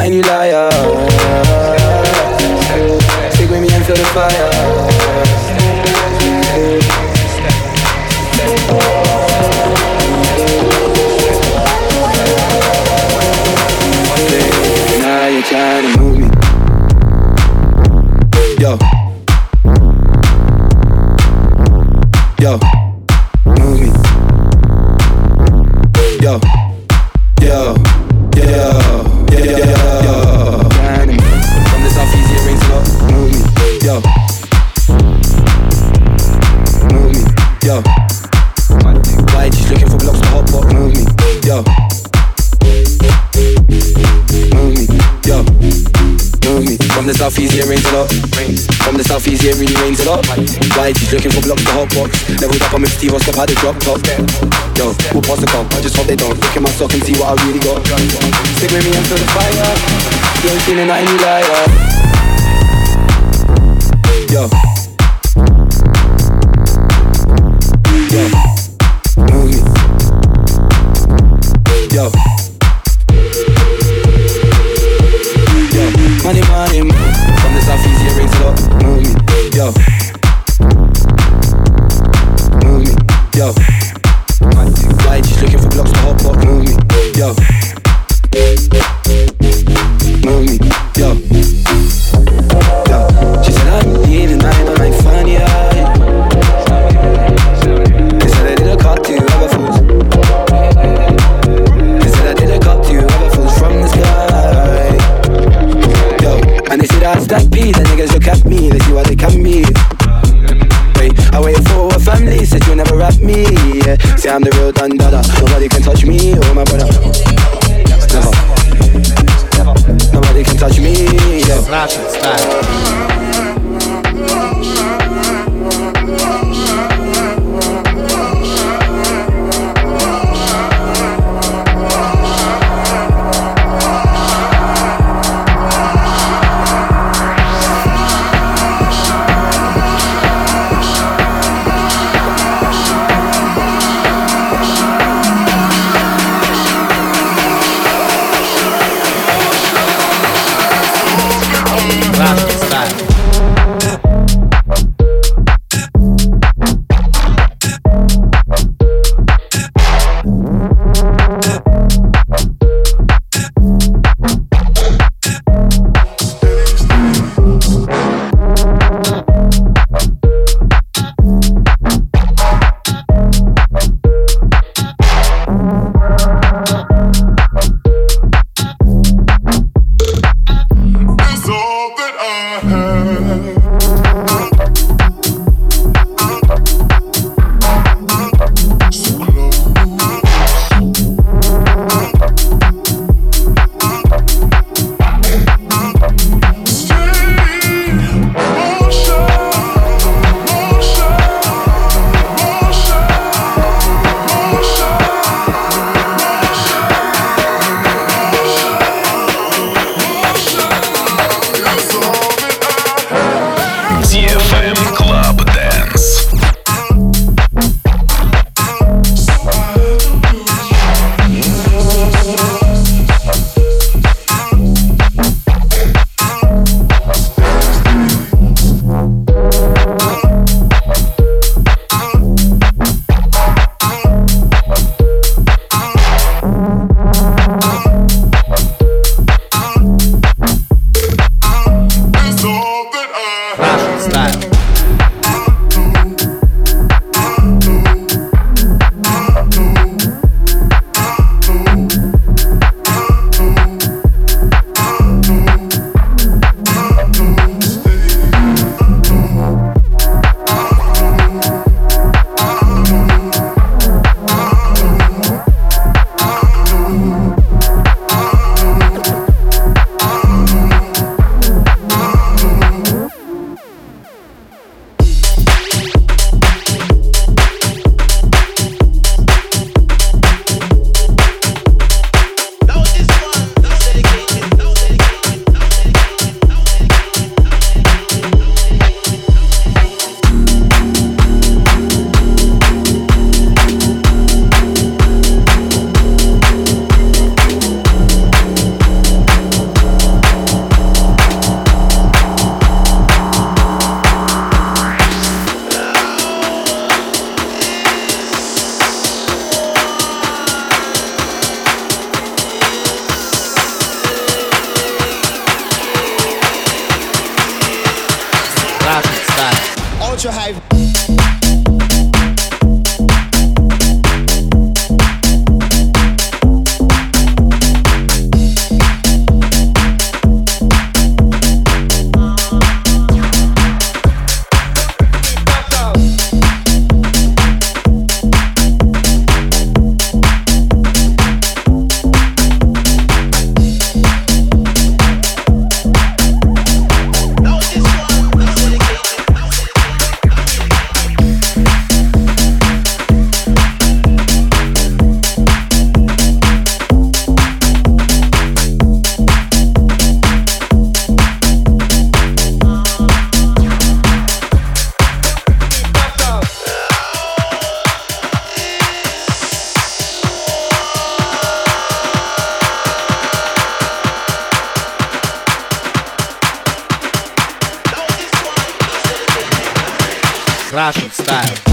Nothing, you liar. Looking for blocks to hot box? Leveled up, I'm with Steve, step out the drop top. Yo, we'll pass the cup. I just hope they don't look at my sock and see what I really got. Stick with me feel the fire. You ain't feeling nothing, you liar. Yo. Yo. Yo. Yo. Russian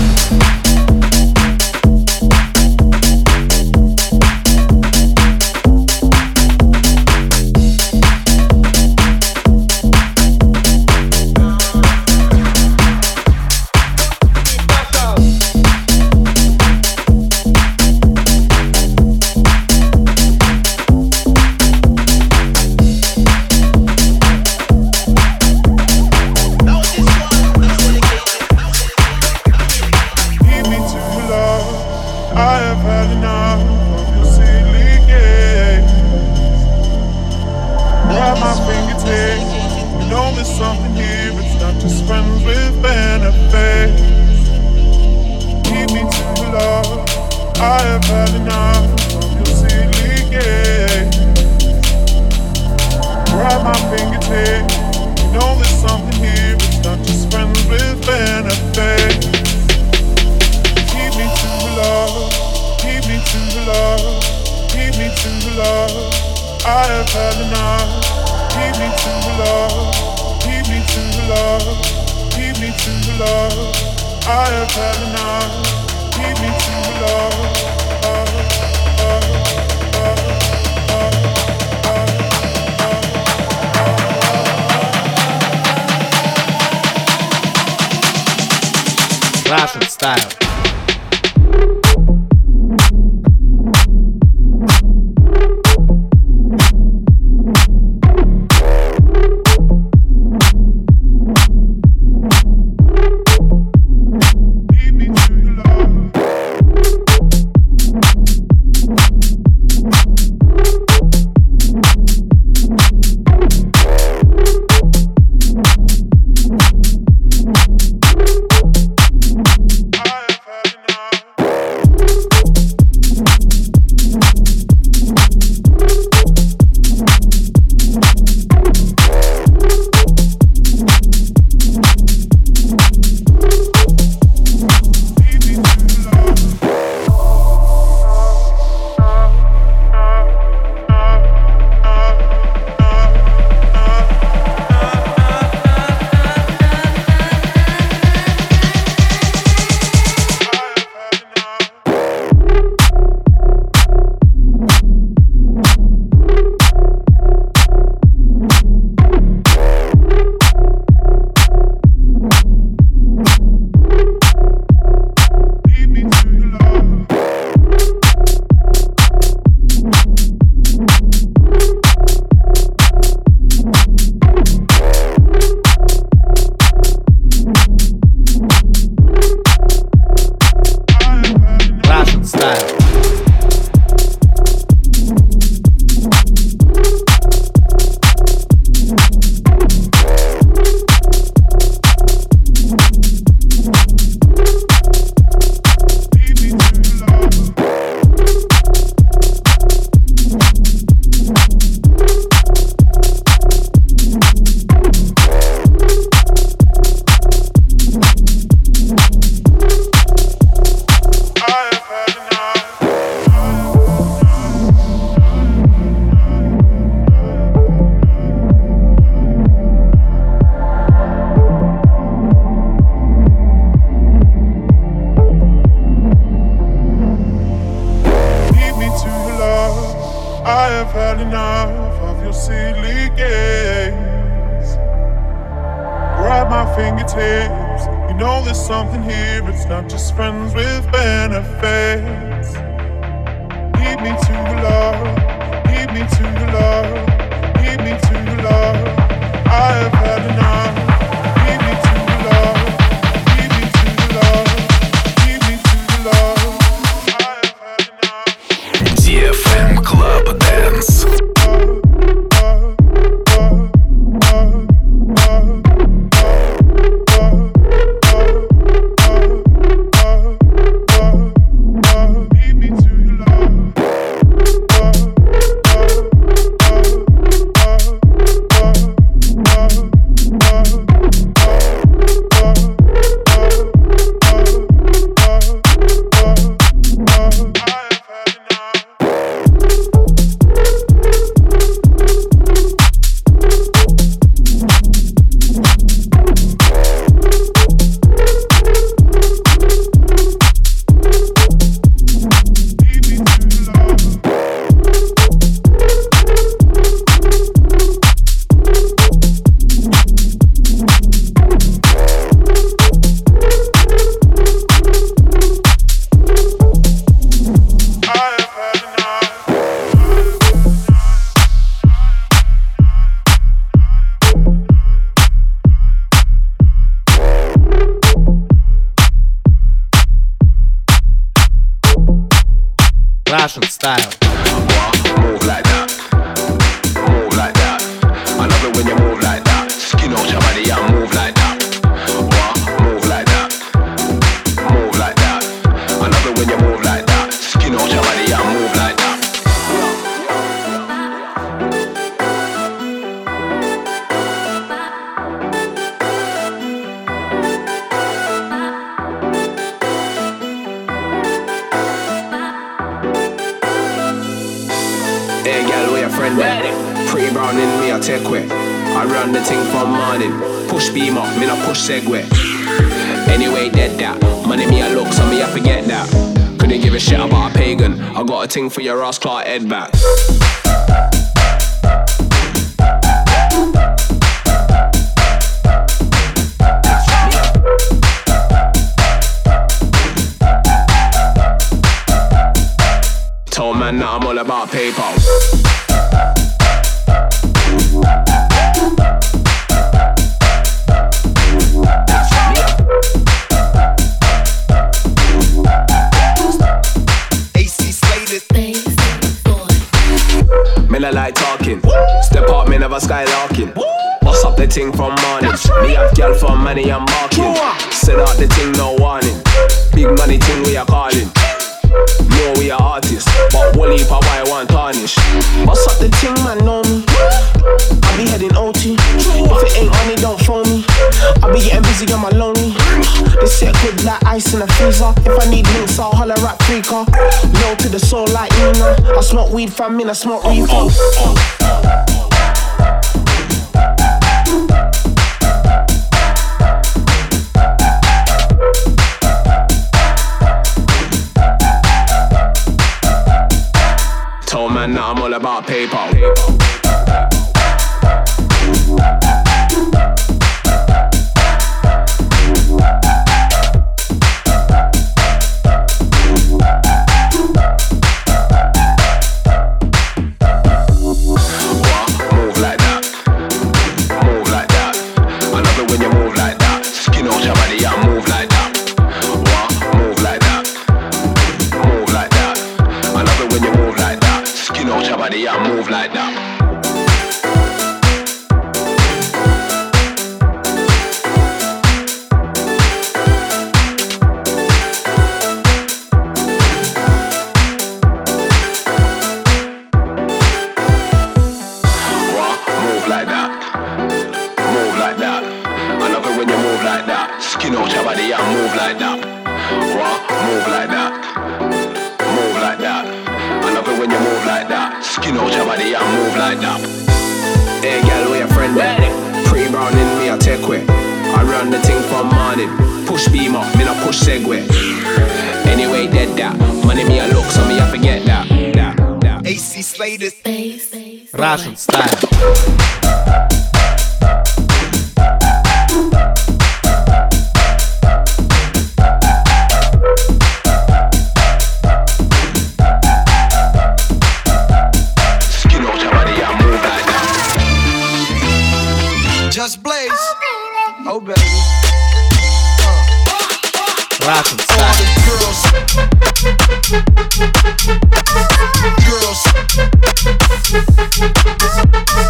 not just friends with benefits. Russian style. segue. Anyway, dead that. Money me a look, some me I forget that. Couldn't give a shit about a pagan. I got a ting for your ass, Clark head back. Told man that I'm all about PayPal. a rap freaker, Low to the soul like Nina. I smoke weed from me, I smoke reefer. Told man that I'm all about paper. Just blaze. Oh, baby. Oh, baby. Uh. Rock and. Girls. Girls.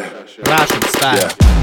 Shit. Russian style. Yeah.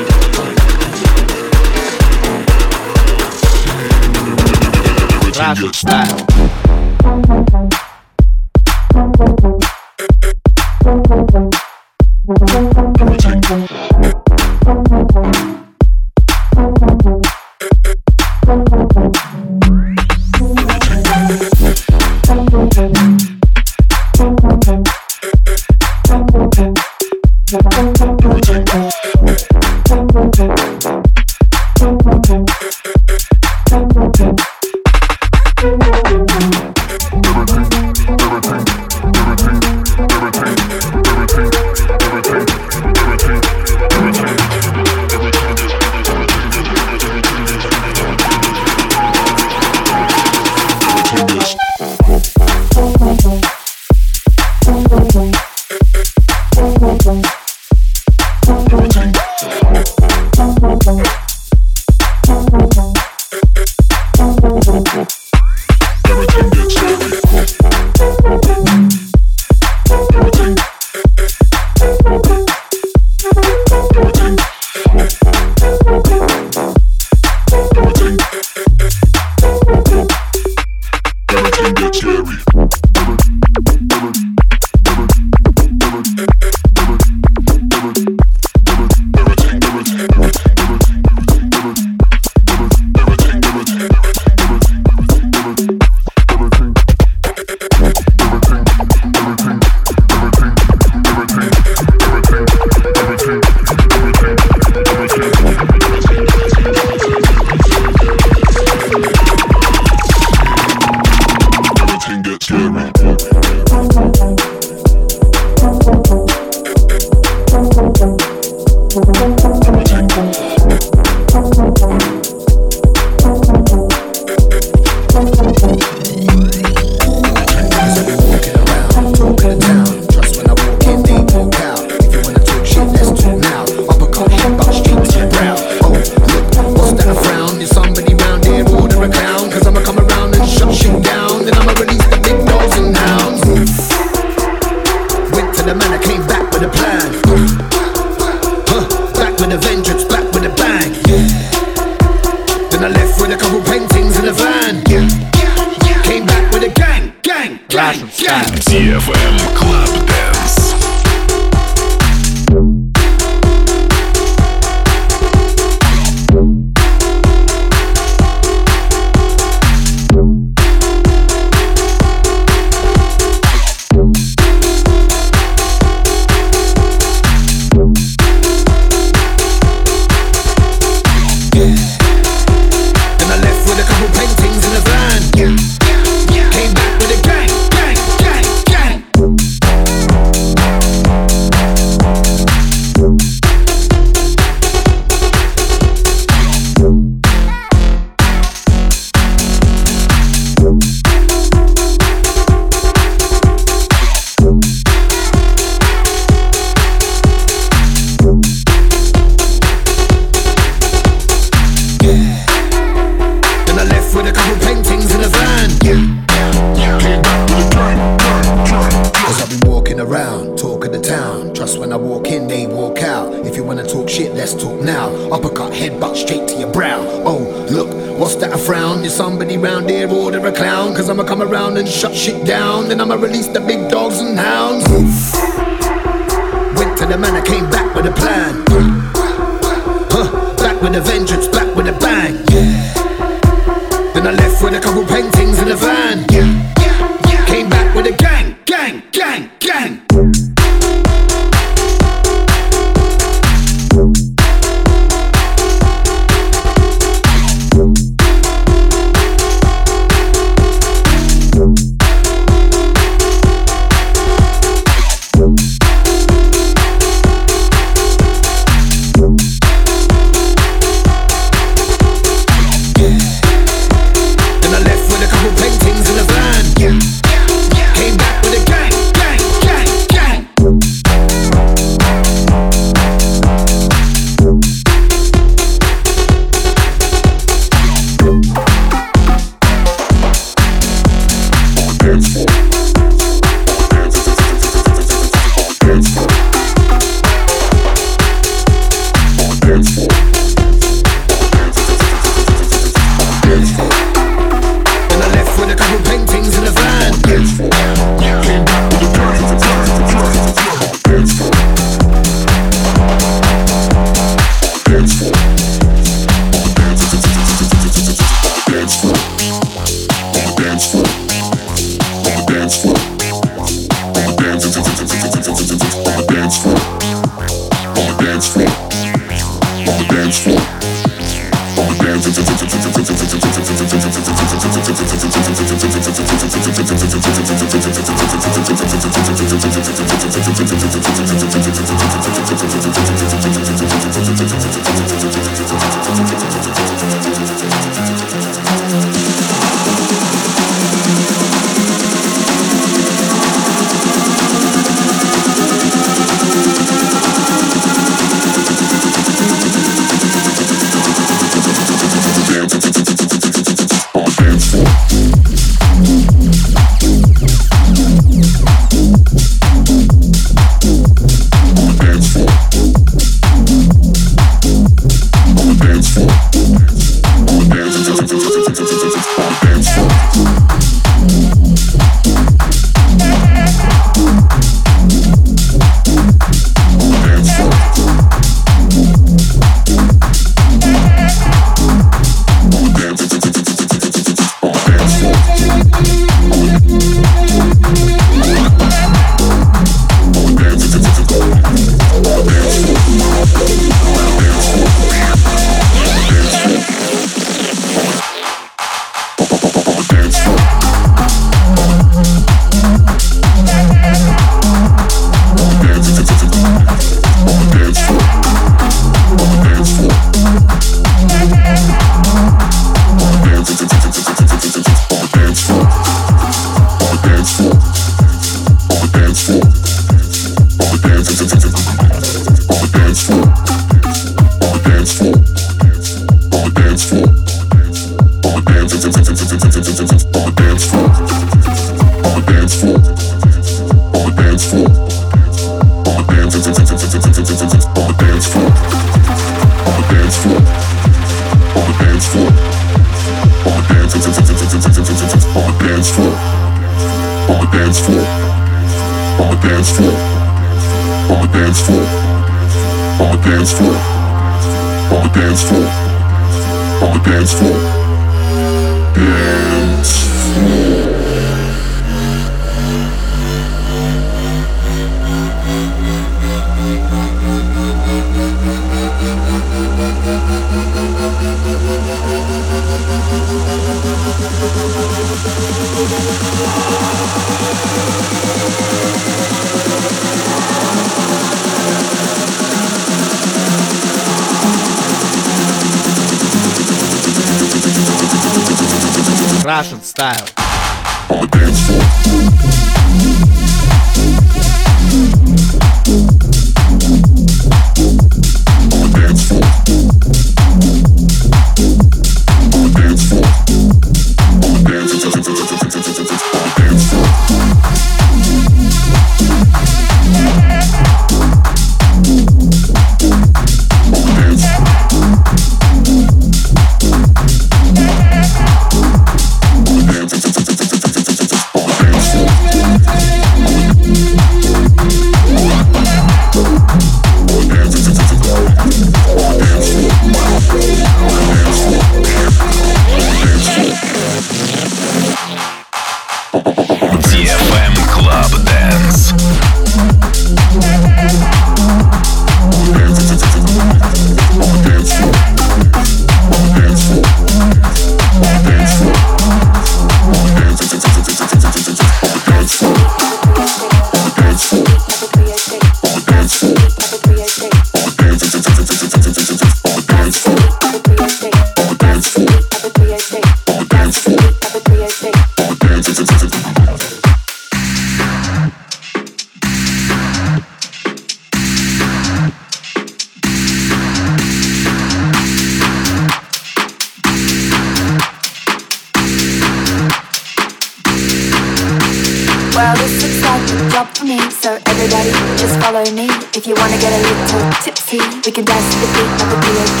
Job for me, so everybody just follow me. If you wanna get a little tipsy, we can dance to the beat of the BOP.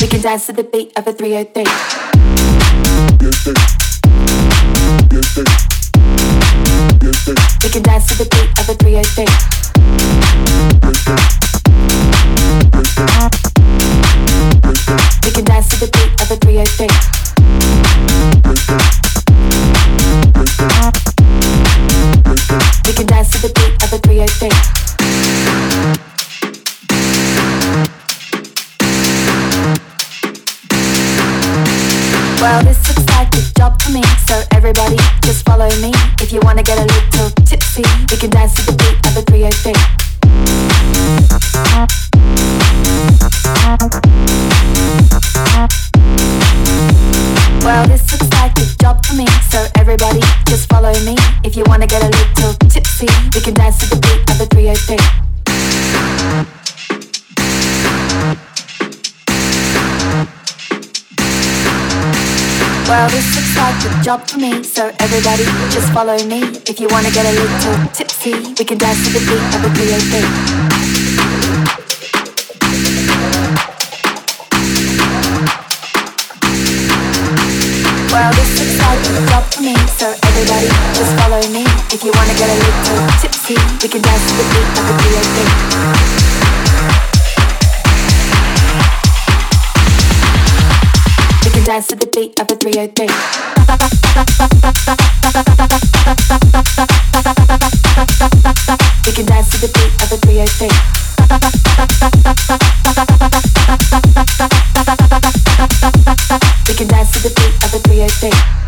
We can dance to the beat of a 303. We can dance to the beat of a 303. Oh we can dance to the beat of a 303. We can dance to the beat of a 303. Well, this looks like a job for me, so everybody just follow me. If you wanna get a little tipsy, we can dance to the beat of a 303. Well, this looks like a job for me, so everybody just follow me. If you wanna get a little tipsy, we can dance to the beat of a 303. Dance to the beat of a 303. We can dance to the beat of a 303. We can dance to the beat of a 303.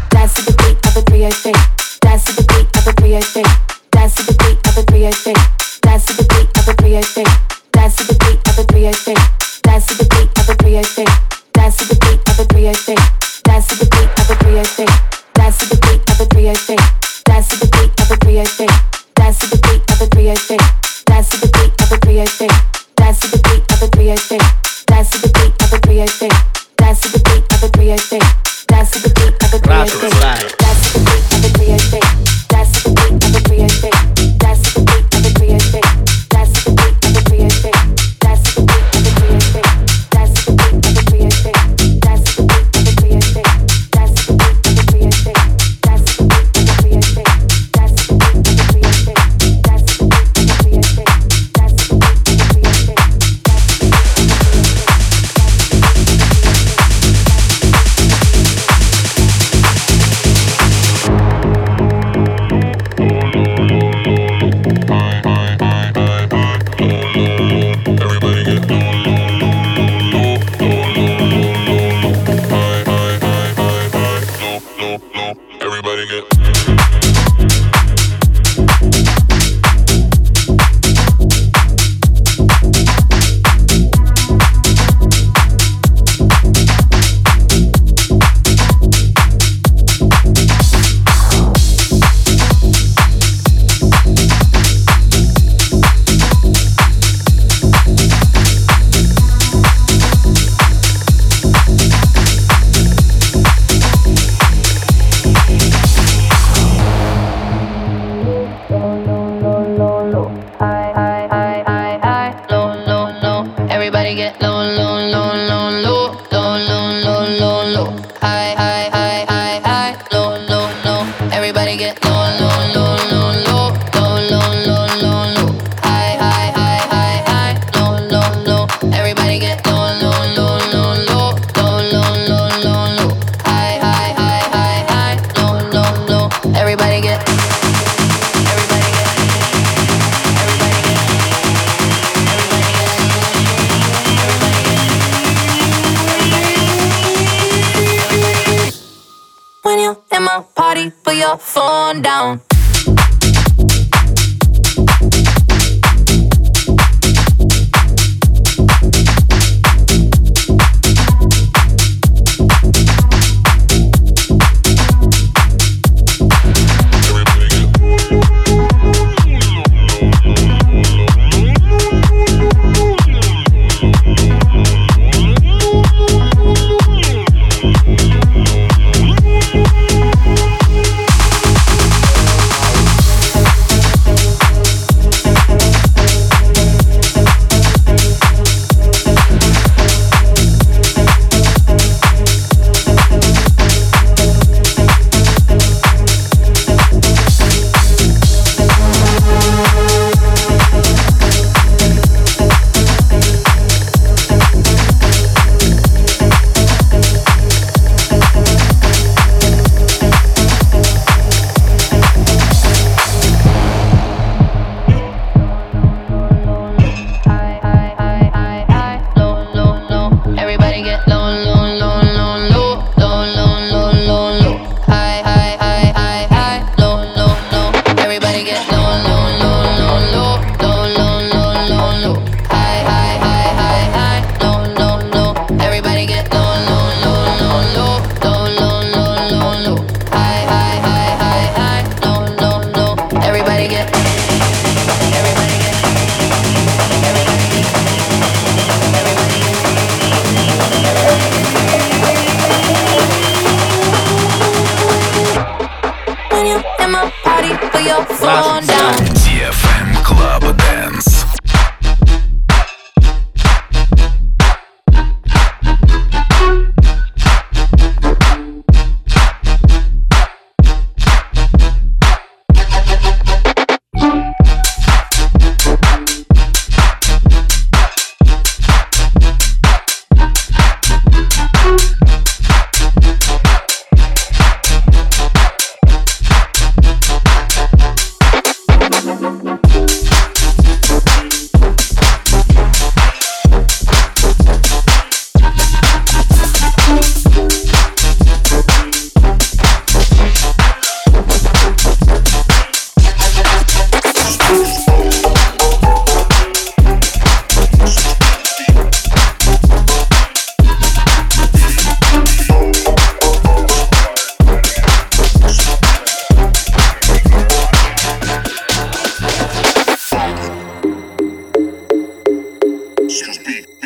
Excuse me.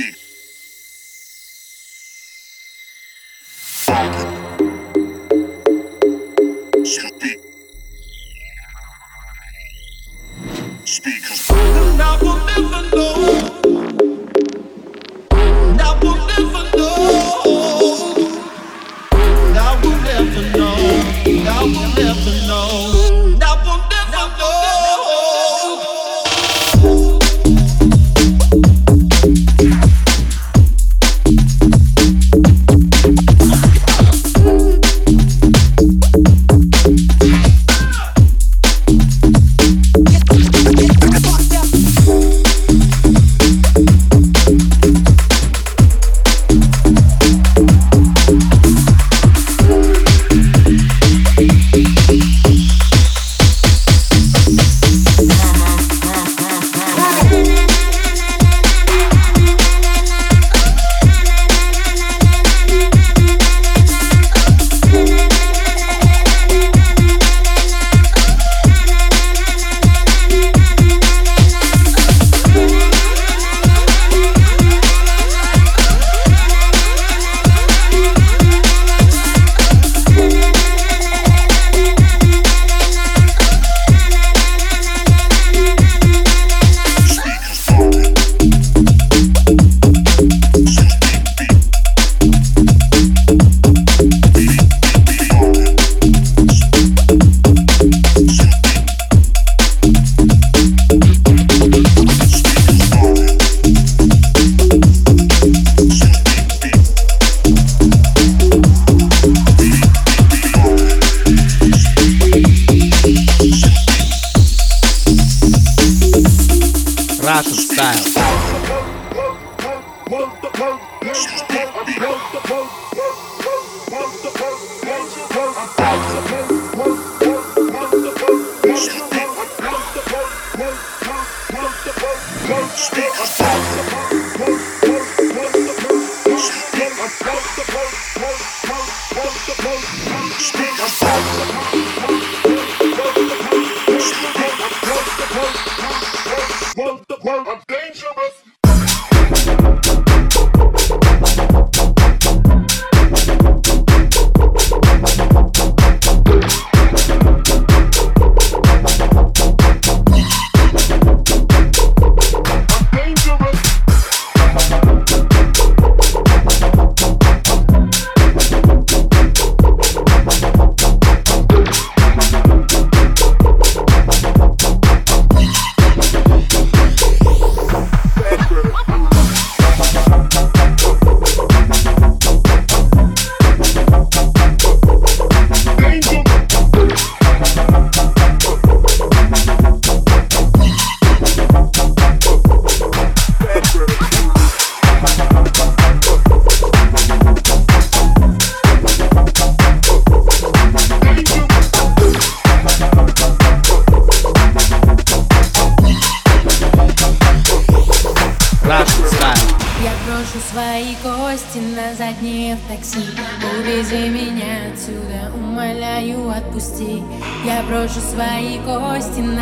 rock of style.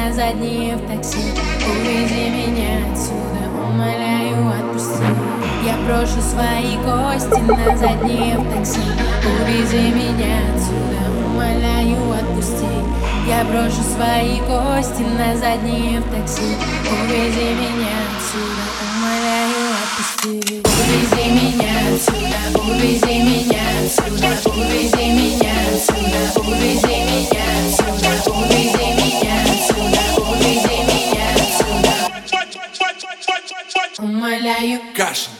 на задние в такси. Увези меня отсюда, умоляю, отпусти. Я брошу свои кости на задние в такси. Увези меня отсюда, умоляю, отпусти. Я брошу свои кости на задние в такси. Увези меня отсюда, умоляю, отпусти. Увези меня отсюда, увези меня отсюда Увези меня отсюда, увези меня отсюда Увези caixa.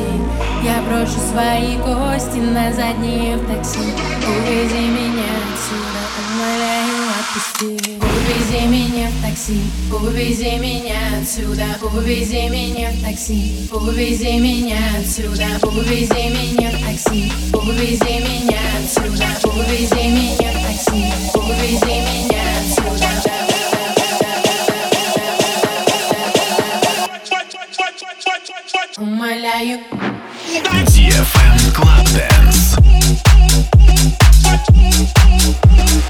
кости Я брошу свои кости на задние в такси. Увези меня отсюда, умоляю, отпусти. Увези меня в такси, увези меня отсюда Увези меня в такси, увези меня отсюда Увези меня в такси, увези меня отсюда Увези меня в такси, увези меня отсюда. знаю. DFM Club Dance.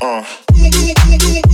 Uh.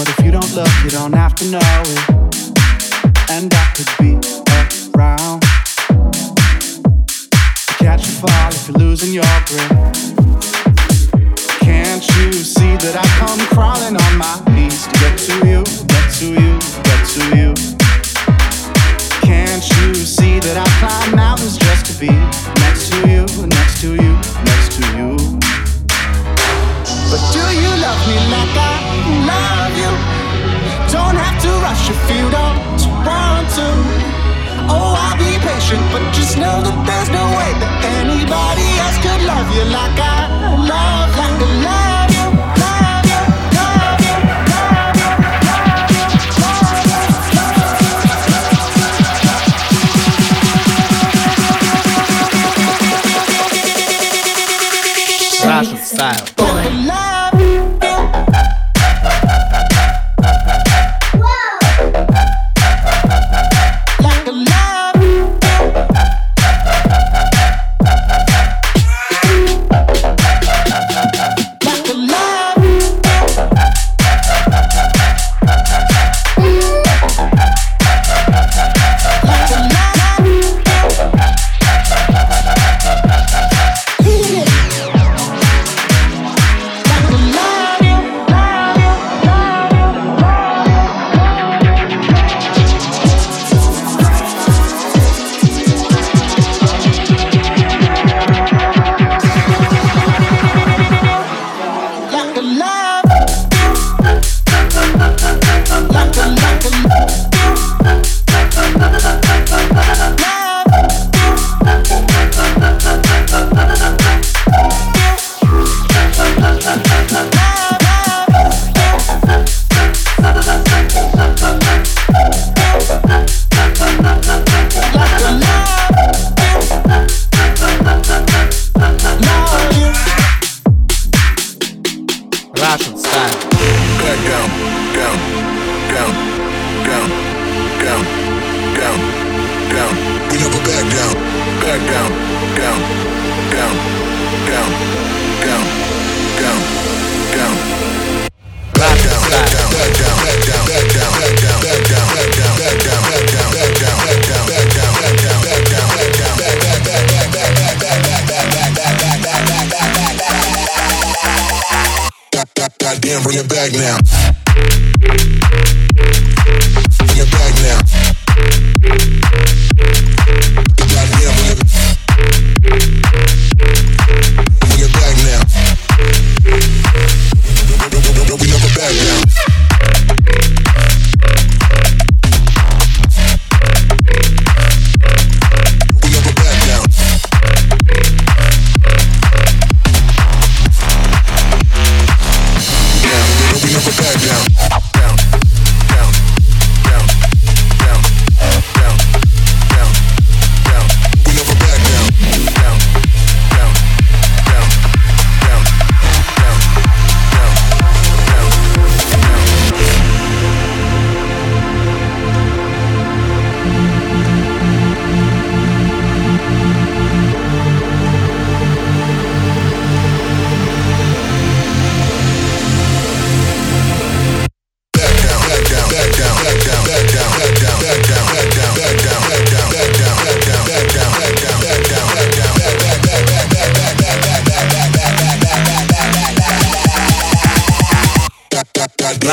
But if you don't look, you don't have to know it. And I could be around. Catch you fall if you're losing your grip. Can't you see that I come crawling on my knees to get to you, get to you, get to you? just know that there's no way that anybody else could love you like I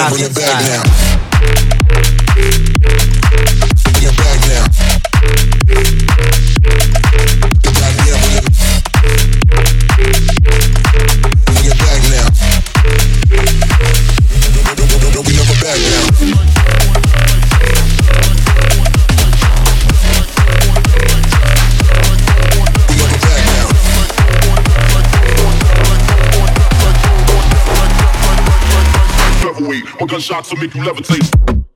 Bring it back down. shots will make you levitate.